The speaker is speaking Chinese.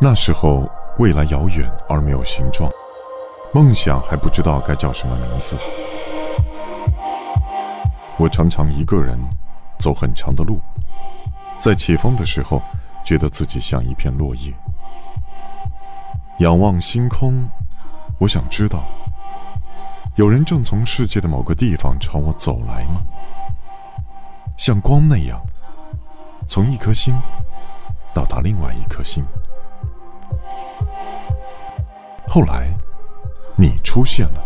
那时候，未来遥远而没有形状，梦想还不知道该叫什么名字。我常常一个人走很长的路，在起风的时候，觉得自己像一片落叶。仰望星空，我想知道，有人正从世界的某个地方朝我走来吗？像光那样，从一颗星到达另外一颗星。后来，你出现了，